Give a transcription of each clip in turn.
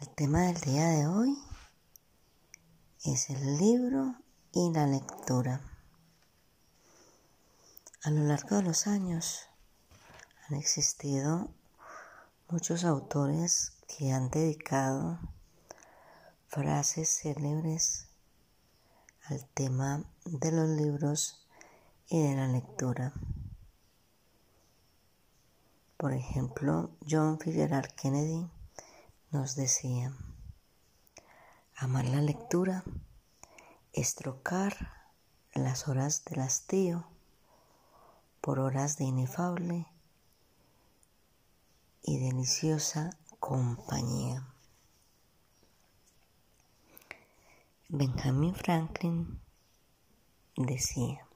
El tema del día de hoy es el libro y la lectura. A lo largo de los años han existido muchos autores que han dedicado frases célebres al tema de los libros y de la lectura. Por ejemplo, John Fitzgerald Kennedy nos decía, amar la lectura es trocar las horas del hastío por horas de inefable y deliciosa compañía. Benjamin Franklin decía,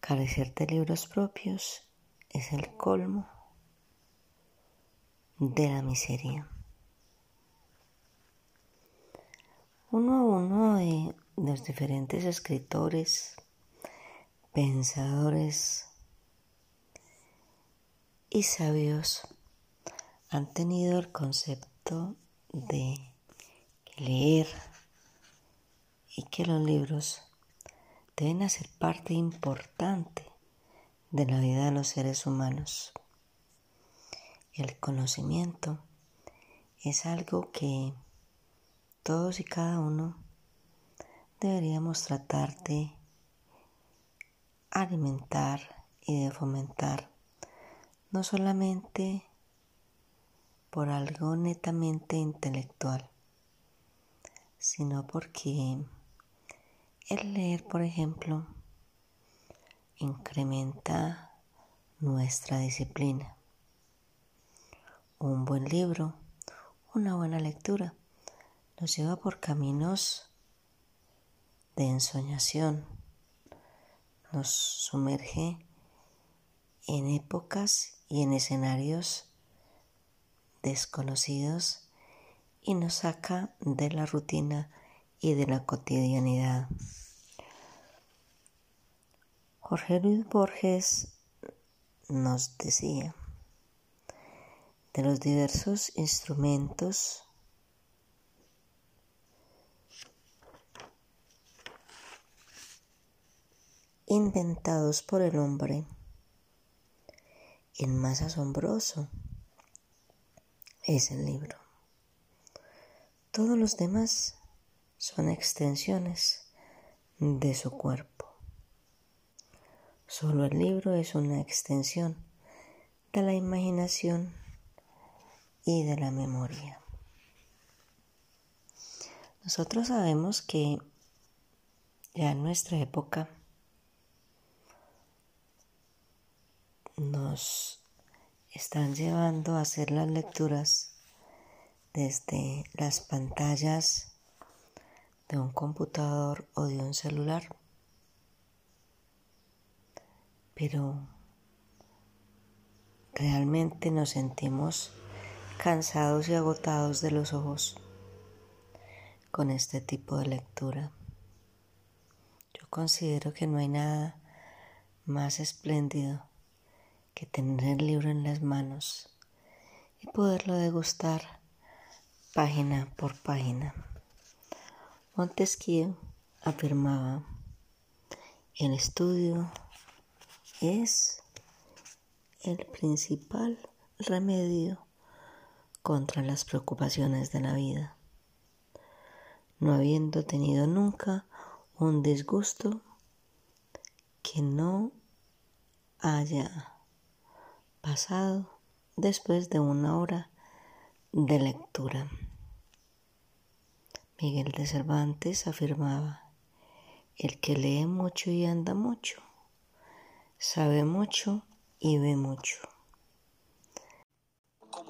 carecer de libros propios es el colmo de la miseria. Uno a uno de los diferentes escritores pensadores y sabios han tenido el concepto de leer y que los libros deben hacer parte importante de la vida de los seres humanos. El conocimiento es algo que todos y cada uno deberíamos tratar de alimentar y de fomentar, no solamente por algo netamente intelectual, sino porque el leer, por ejemplo, incrementa nuestra disciplina. Un buen libro, una buena lectura, nos lleva por caminos de ensoñación, nos sumerge en épocas y en escenarios desconocidos y nos saca de la rutina y de la cotidianidad. Jorge Luis Borges nos decía, de los diversos instrumentos inventados por el hombre. El más asombroso es el libro. Todos los demás son extensiones de su cuerpo. Solo el libro es una extensión de la imaginación y de la memoria. Nosotros sabemos que ya en nuestra época nos están llevando a hacer las lecturas desde las pantallas de un computador o de un celular. Pero realmente nos sentimos cansados y agotados de los ojos con este tipo de lectura. Yo considero que no hay nada más espléndido que tener el libro en las manos y poderlo degustar página por página. Montesquieu afirmaba, el estudio es el principal remedio contra las preocupaciones de la vida. No habiendo tenido nunca un disgusto que no haya pasado después de una hora de lectura. Miguel de Cervantes afirmaba, el que lee mucho y anda mucho, sabe mucho y ve mucho.